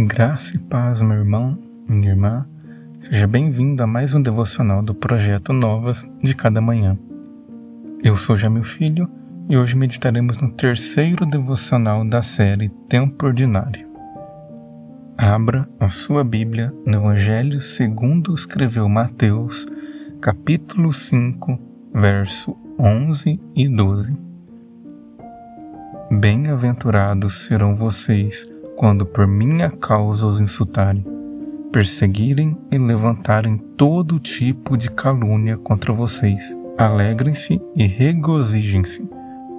Graça e paz, meu irmão, minha irmã. Seja bem-vindo a mais um devocional do projeto Novas de Cada Manhã. Eu sou Jamil Filho e hoje meditaremos no terceiro devocional da série Tempo Ordinário. Abra a sua Bíblia no Evangelho segundo escreveu Mateus, capítulo 5, verso 11 e 12. Bem-aventurados serão vocês quando por minha causa os insultarem, perseguirem e levantarem todo tipo de calúnia contra vocês. Alegrem-se e regozijem-se,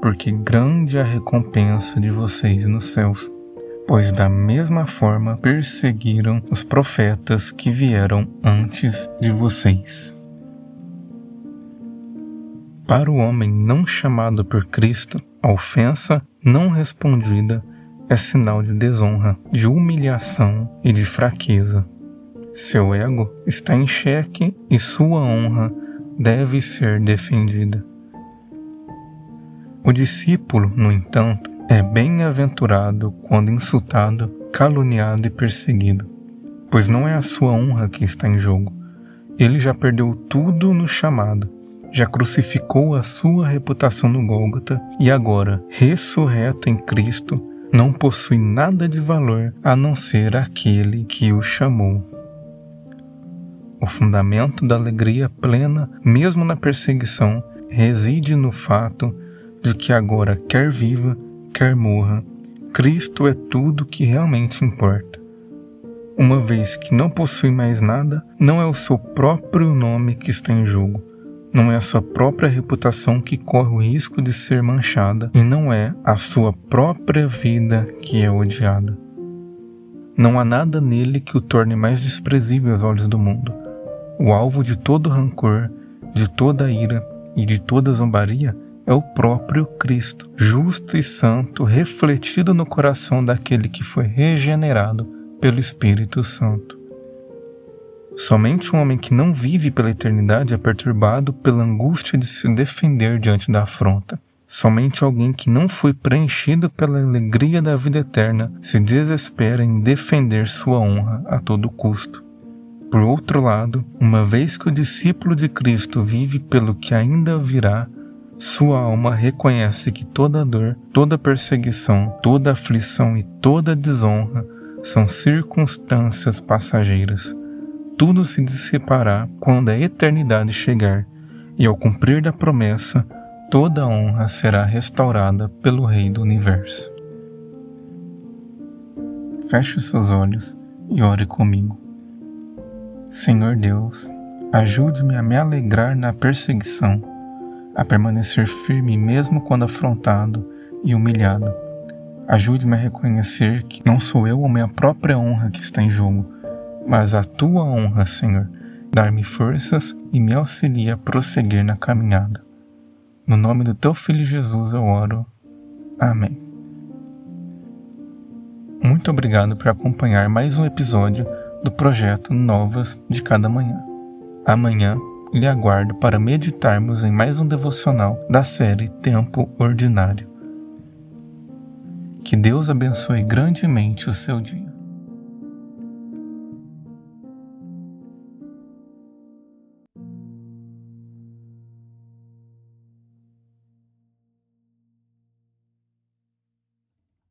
porque grande é a recompensa de vocês nos céus. Pois da mesma forma perseguiram os profetas que vieram antes de vocês. Para o homem não chamado por Cristo, a ofensa não respondida é sinal de desonra, de humilhação e de fraqueza. Seu ego está em xeque e sua honra deve ser defendida. O discípulo, no entanto, é bem-aventurado quando insultado, caluniado e perseguido, pois não é a sua honra que está em jogo. Ele já perdeu tudo no chamado, já crucificou a sua reputação no Gólgota e agora, ressurreto em Cristo, não possui nada de valor a não ser aquele que o chamou. O fundamento da alegria plena, mesmo na perseguição, reside no fato de que agora, quer viva, quer morra, Cristo é tudo que realmente importa. Uma vez que não possui mais nada, não é o seu próprio nome que está em jogo, não é a sua própria reputação que corre o risco de ser manchada e não é a sua própria vida que é odiada. Não há nada nele que o torne mais desprezível aos olhos do mundo. O alvo de todo rancor, de toda ira e de toda zombaria é o próprio Cristo, justo e santo, refletido no coração daquele que foi regenerado pelo Espírito Santo. Somente um homem que não vive pela eternidade é perturbado pela angústia de se defender diante da afronta. Somente alguém que não foi preenchido pela alegria da vida eterna se desespera em defender sua honra a todo custo. Por outro lado, uma vez que o discípulo de Cristo vive pelo que ainda virá, sua alma reconhece que toda dor, toda perseguição, toda aflição e toda desonra são circunstâncias passageiras tudo se dissipará quando a eternidade chegar, e ao cumprir da promessa, toda a honra será restaurada pelo Rei do Universo. Feche seus olhos e ore comigo. Senhor Deus, ajude-me a me alegrar na perseguição, a permanecer firme mesmo quando afrontado e humilhado. Ajude-me a reconhecer que não sou eu ou minha própria honra que está em jogo, mas a tua honra, Senhor, dar-me forças e me auxilia a prosseguir na caminhada. No nome do teu filho Jesus eu oro. Amém. Muito obrigado por acompanhar mais um episódio do projeto Novas de Cada Manhã. Amanhã lhe aguardo para meditarmos em mais um devocional da série Tempo Ordinário. Que Deus abençoe grandemente o seu dia.